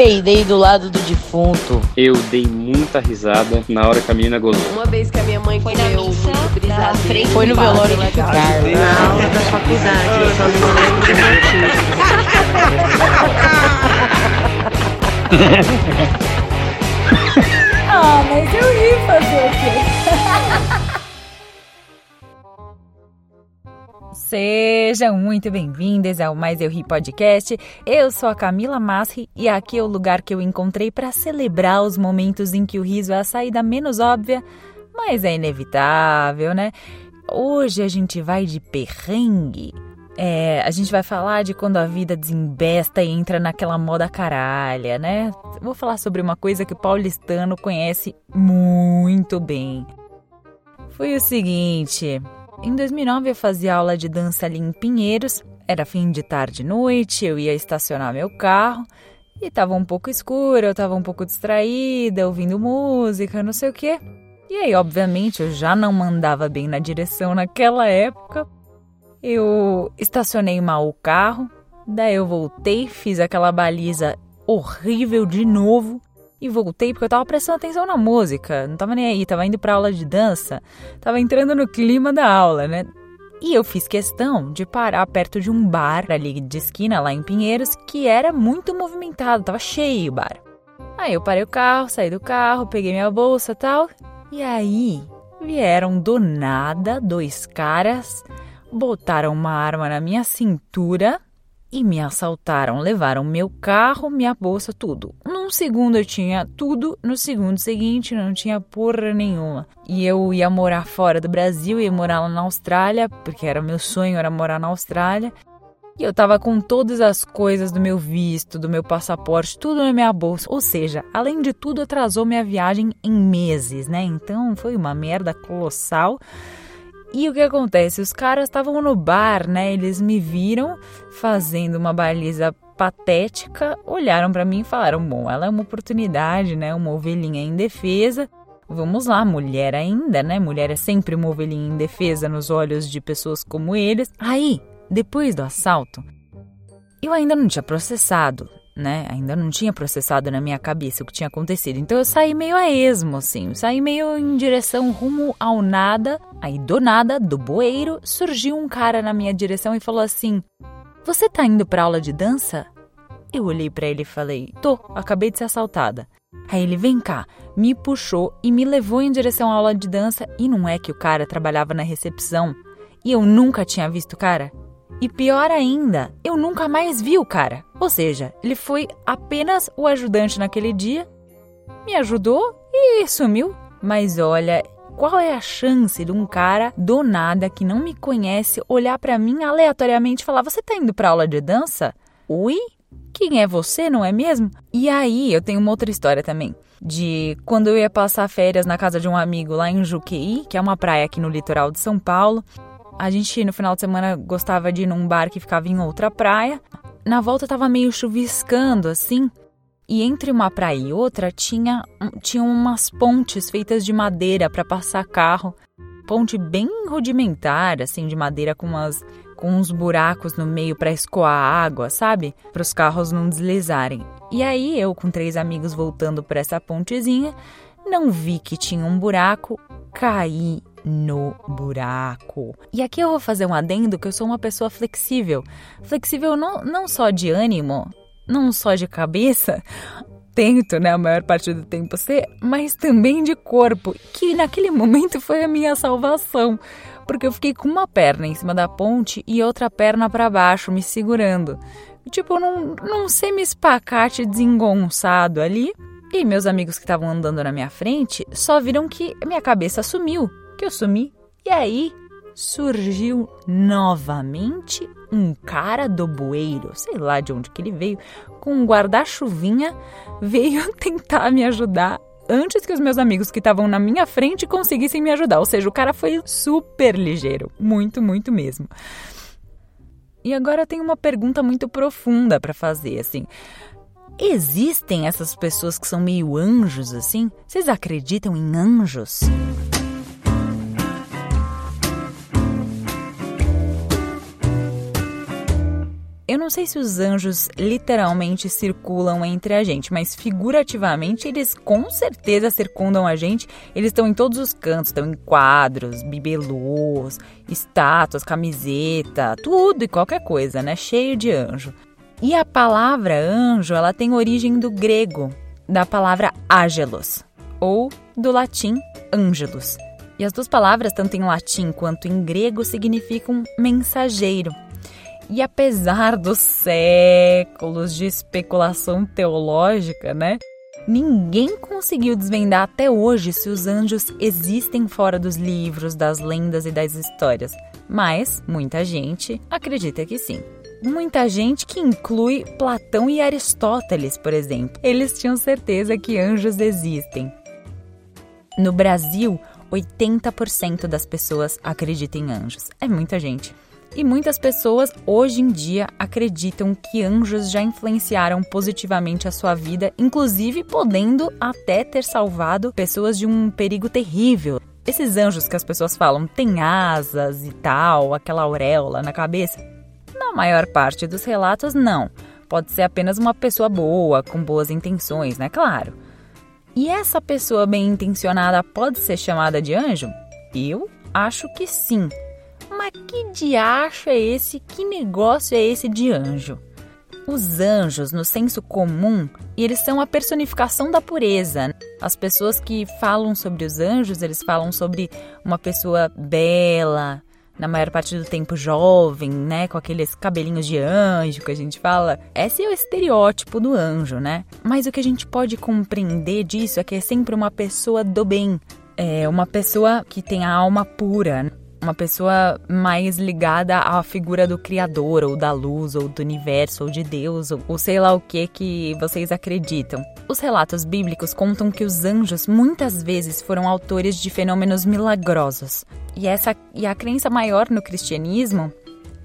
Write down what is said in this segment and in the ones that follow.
peidei do lado do defunto. Eu dei muita risada na hora que a menina gozou. Uma vez que a minha mãe Foi na missa, na frente Foi no velório de Carlos. Na aula da faculdade, eu só não lembro do motivo. Ah, mas eu ri fazer o quê? Sejam muito bem-vindas ao Mais Eu Ri Podcast. Eu sou a Camila Masri e aqui é o lugar que eu encontrei para celebrar os momentos em que o riso é a saída menos óbvia, mas é inevitável, né? Hoje a gente vai de perrengue. É, a gente vai falar de quando a vida desembesta e entra naquela moda caralha, né? Vou falar sobre uma coisa que o paulistano conhece muito bem. Foi o seguinte, em 2009 eu fazia aula de dança ali em Pinheiros, era fim de tarde e noite, eu ia estacionar meu carro e estava um pouco escuro, eu estava um pouco distraída, ouvindo música, não sei o quê. E aí, obviamente, eu já não mandava bem na direção naquela época. Eu estacionei mal o carro, daí eu voltei, fiz aquela baliza horrível de novo e voltei porque eu tava prestando atenção na música, não tava nem aí, tava indo pra aula de dança, tava entrando no clima da aula, né? E eu fiz questão de parar perto de um bar ali de esquina lá em Pinheiros que era muito movimentado, tava cheio o bar. Aí eu parei o carro, saí do carro, peguei minha bolsa tal, e aí vieram do nada dois caras botaram uma arma na minha cintura e me assaltaram. Levaram meu carro, minha bolsa, tudo. Num segundo eu tinha tudo, no segundo seguinte não tinha porra nenhuma. E eu ia morar fora do Brasil, ia morar lá na Austrália, porque era meu sonho, era morar na Austrália. E eu tava com todas as coisas do meu visto, do meu passaporte, tudo na minha bolsa. Ou seja, além de tudo, atrasou minha viagem em meses, né? Então foi uma merda colossal. E o que acontece? Os caras estavam no bar, né? Eles me viram fazendo uma baliza patética, olharam para mim e falaram: "Bom, ela é uma oportunidade, né? Uma ovelhinha indefesa. Vamos lá, mulher ainda, né? Mulher é sempre uma ovelhinha indefesa nos olhos de pessoas como eles". Aí, depois do assalto, eu ainda não tinha processado, né? Ainda não tinha processado na minha cabeça o que tinha acontecido. Então eu saí meio a esmo, assim. Saí meio em direção rumo ao nada. Aí do nada, do bueiro, surgiu um cara na minha direção e falou assim: Você tá indo pra aula de dança? Eu olhei pra ele e falei: Tô, acabei de ser assaltada. Aí ele, vem cá, me puxou e me levou em direção à aula de dança. E não é que o cara trabalhava na recepção. E eu nunca tinha visto o cara. E pior ainda, eu nunca mais vi o cara. Ou seja, ele foi apenas o ajudante naquele dia, me ajudou e sumiu. Mas olha, qual é a chance de um cara do nada que não me conhece olhar pra mim aleatoriamente e falar: "Você tá indo pra aula de dança?" Oi? Quem é você, não é mesmo? E aí, eu tenho uma outra história também. De quando eu ia passar férias na casa de um amigo lá em Juqueí, que é uma praia aqui no litoral de São Paulo. A gente, no final de semana, gostava de ir num bar que ficava em outra praia. Na volta tava meio chuviscando, assim. E entre uma praia e outra tinha, tinha umas pontes feitas de madeira para passar carro. Ponte bem rudimentar, assim, de madeira com umas com uns buracos no meio para escoar a água, sabe? Para os carros não deslizarem. E aí eu com três amigos voltando por essa pontezinha, não vi que tinha um buraco, caí no buraco. E aqui eu vou fazer um adendo que eu sou uma pessoa flexível. Flexível não, não só de ânimo, não só de cabeça, tento, né, a maior parte do tempo ser, mas também de corpo, que naquele momento foi a minha salvação, porque eu fiquei com uma perna em cima da ponte e outra perna para baixo, me segurando. Tipo, num, num semi-espacate desengonçado ali. E meus amigos que estavam andando na minha frente só viram que minha cabeça sumiu, que eu sumi. E aí surgiu novamente um cara do bueiro, sei lá de onde que ele veio, com um guarda-chuvinha, veio tentar me ajudar antes que os meus amigos que estavam na minha frente conseguissem me ajudar. Ou seja, o cara foi super ligeiro, muito, muito mesmo. E agora eu tenho uma pergunta muito profunda para fazer, assim. Existem essas pessoas que são meio anjos assim? Vocês acreditam em anjos? Não sei se os anjos literalmente circulam entre a gente, mas figurativamente eles com certeza circundam a gente. Eles estão em todos os cantos, estão em quadros, bibelôs, estátuas, camiseta, tudo e qualquer coisa, né? Cheio de anjo. E a palavra anjo, ela tem origem do grego, da palavra ágelos, ou do latim angelus. E as duas palavras, tanto em latim quanto em grego, significam mensageiro. E apesar dos séculos de especulação teológica, né? Ninguém conseguiu desvendar até hoje se os anjos existem fora dos livros, das lendas e das histórias. Mas muita gente acredita que sim. Muita gente que inclui Platão e Aristóteles, por exemplo. Eles tinham certeza que anjos existem. No Brasil, 80% das pessoas acreditam em anjos. É muita gente. E muitas pessoas hoje em dia acreditam que anjos já influenciaram positivamente a sua vida, inclusive podendo até ter salvado pessoas de um perigo terrível. Esses anjos que as pessoas falam têm asas e tal, aquela auréola na cabeça. Na maior parte dos relatos, não. Pode ser apenas uma pessoa boa, com boas intenções, né? Claro. E essa pessoa bem intencionada pode ser chamada de anjo? Eu acho que sim. Mas que diacho é esse? Que negócio é esse de anjo? Os anjos, no senso comum, eles são a personificação da pureza. As pessoas que falam sobre os anjos, eles falam sobre uma pessoa bela, na maior parte do tempo jovem, né, com aqueles cabelinhos de anjo que a gente fala. Esse é o estereótipo do anjo, né? Mas o que a gente pode compreender disso é que é sempre uma pessoa do bem, é uma pessoa que tem a alma pura uma pessoa mais ligada à figura do Criador, ou da luz, ou do universo, ou de Deus, ou, ou sei lá o que que vocês acreditam. Os relatos bíblicos contam que os anjos muitas vezes foram autores de fenômenos milagrosos. E, essa, e a crença maior no cristianismo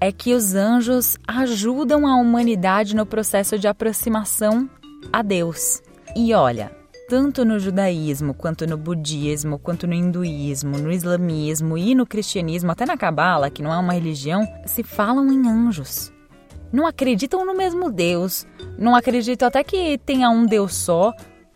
é que os anjos ajudam a humanidade no processo de aproximação a Deus. E olha, tanto no judaísmo, quanto no budismo, quanto no hinduísmo, no islamismo e no cristianismo, até na cabala, que não é uma religião, se falam em anjos. Não acreditam no mesmo Deus, não acreditam até que tenha um Deus só,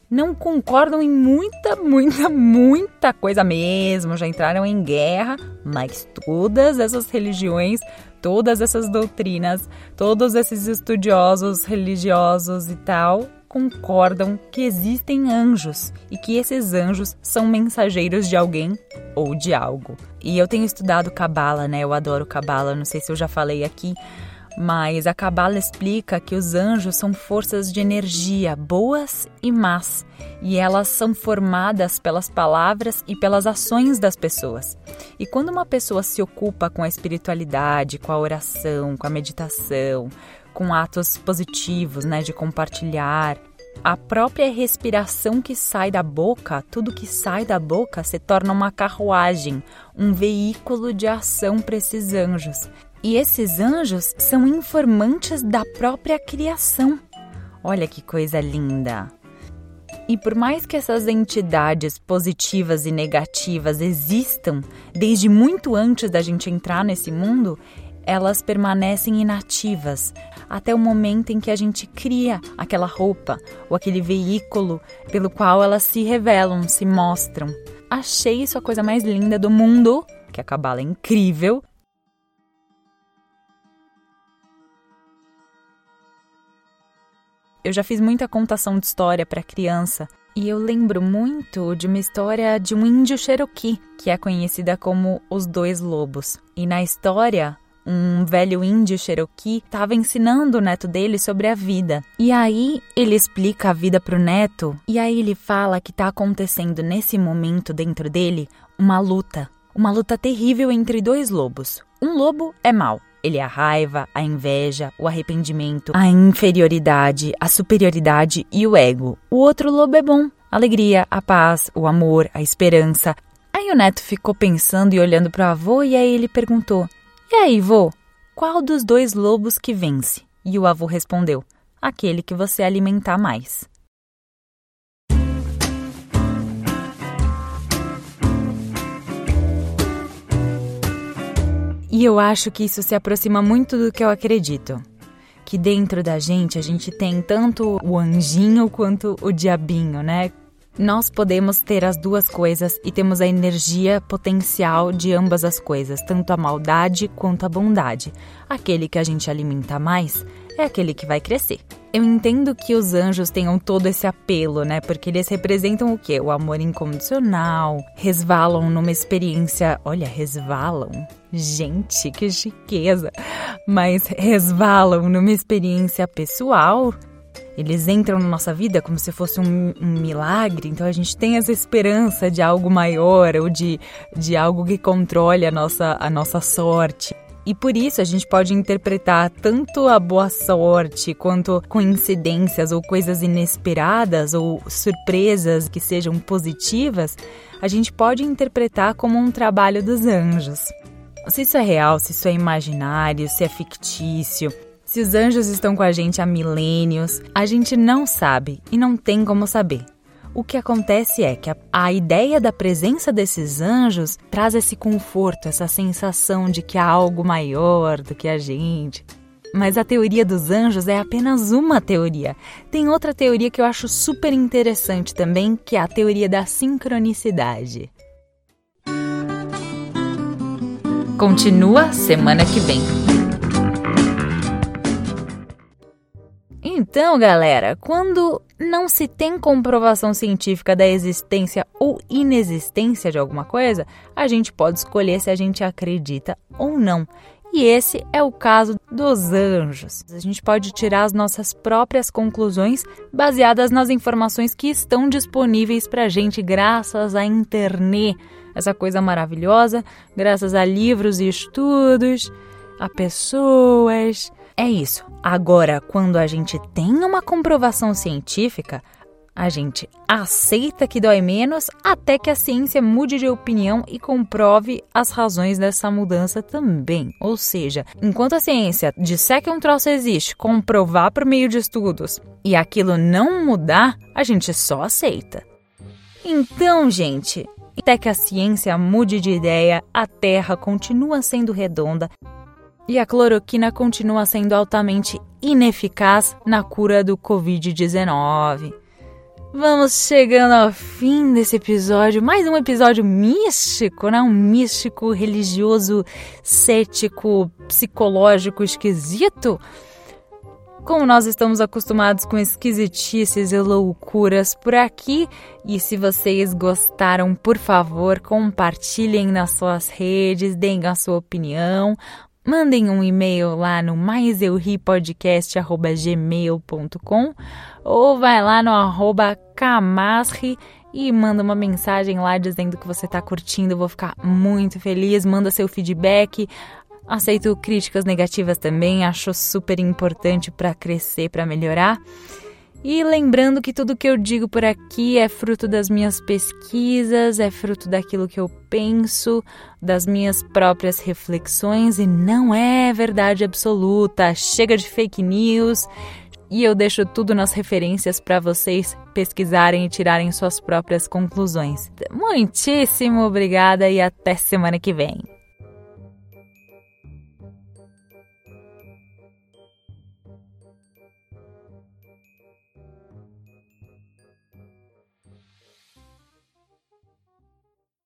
não concordam em muita, muita, muita coisa mesmo, já entraram em guerra, mas todas essas religiões, todas essas doutrinas, todos esses estudiosos religiosos e tal, concordam que existem anjos e que esses anjos são mensageiros de alguém ou de algo. E eu tenho estudado Cabala, né? Eu adoro Cabala, não sei se eu já falei aqui, mas a Cabala explica que os anjos são forças de energia boas e más, e elas são formadas pelas palavras e pelas ações das pessoas. E quando uma pessoa se ocupa com a espiritualidade, com a oração, com a meditação, com atos positivos, né, de compartilhar. A própria respiração que sai da boca, tudo que sai da boca se torna uma carruagem, um veículo de ação para esses anjos. E esses anjos são informantes da própria criação. Olha que coisa linda! E por mais que essas entidades positivas e negativas existam desde muito antes da gente entrar nesse mundo, elas permanecem inativas até o momento em que a gente cria aquela roupa ou aquele veículo pelo qual elas se revelam, se mostram. Achei isso a coisa mais linda do mundo, que a cabala é incrível. Eu já fiz muita contação de história para criança e eu lembro muito de uma história de um índio Cherokee, que é conhecida como os dois lobos. E na história, um velho índio Cherokee estava ensinando o neto dele sobre a vida. E aí ele explica a vida para o neto, e aí ele fala que está acontecendo nesse momento dentro dele uma luta. Uma luta terrível entre dois lobos. Um lobo é mau, ele é a raiva, a inveja, o arrependimento, a inferioridade, a superioridade e o ego. O outro lobo é bom, alegria, a paz, o amor, a esperança. Aí o neto ficou pensando e olhando para o avô e aí ele perguntou: e aí, vô, qual dos dois lobos que vence? E o avô respondeu: Aquele que você alimentar mais. E eu acho que isso se aproxima muito do que eu acredito. que dentro da gente a gente tem tanto o anjinho quanto o diabinho, né? Nós podemos ter as duas coisas e temos a energia potencial de ambas as coisas, tanto a maldade quanto a bondade. Aquele que a gente alimenta mais é aquele que vai crescer. Eu entendo que os anjos tenham todo esse apelo, né? Porque eles representam o quê? O amor incondicional, resvalam numa experiência. Olha, resvalam. Gente, que chiqueza! Mas resvalam numa experiência pessoal. Eles entram na nossa vida como se fosse um, um, milagre, então a gente tem essa esperança de algo maior ou de, de algo que controle a nossa, a nossa sorte. E por isso a gente pode interpretar tanto a boa sorte quanto coincidências ou coisas inesperadas ou surpresas que sejam positivas, a gente pode interpretar como um trabalho dos anjos. Se isso é real, se isso é imaginário, se é fictício, se os anjos estão com a gente há milênios, a gente não sabe e não tem como saber. O que acontece é que a, a, ideia da presença desses anjos traz esse conforto, essa sensação de que há algo maior do que a gente. Mas a teoria dos anjos é apenas uma teoria. Tem outra teoria que eu acho super interessante também, que é a teoria da sincronicidade. Continua semana que vem. Então, galera, quando não se tem comprovação científica da existência ou inexistência de alguma coisa, a gente pode escolher se a gente acredita ou não. E esse é o caso dos anjos. A gente pode tirar as nossas próprias conclusões baseadas nas informações que estão disponíveis para a gente graças à internet, essa coisa maravilhosa, graças a livros e estudos, a pessoas é isso. Agora, quando a gente tem uma comprovação científica, a gente aceita que dói menos até que a ciência mude de opinião e comprove as razões dessa mudança também. Ou seja, enquanto a ciência disser que um troço existe, comprovar por meio de estudos e aquilo não mudar, a gente só aceita. Então, gente, até que a ciência mude de ideia, a Terra continua sendo redonda e a cloroquina continua sendo altamente ineficaz na cura do Covid-19. Vamos chegando ao fim desse episódio, mais um episódio místico, né? Um místico, religioso, cético, psicológico, esquisito. Como nós estamos acostumados com esquisitices e loucuras por aqui, e se vocês gostaram, por favor, compartilhem nas suas redes, deem a sua opinião, mandem um e-mail lá no maiseurripodcast.gmail.com ou vai lá no arroba camasri e manda uma mensagem lá dizendo que você está curtindo. Eu vou ficar muito feliz. Manda seu feedback. Aceito críticas negativas também, acho super importante para crescer, para melhorar. E lembrando que tudo que eu digo por aqui é fruto das minhas pesquisas, é fruto daquilo que eu penso, das minhas próprias reflexões e não é verdade absoluta. Chega de fake news. E eu deixo tudo nas referências para vocês pesquisarem e tirarem suas próprias conclusões. Muitíssimo obrigada e até semana que vem.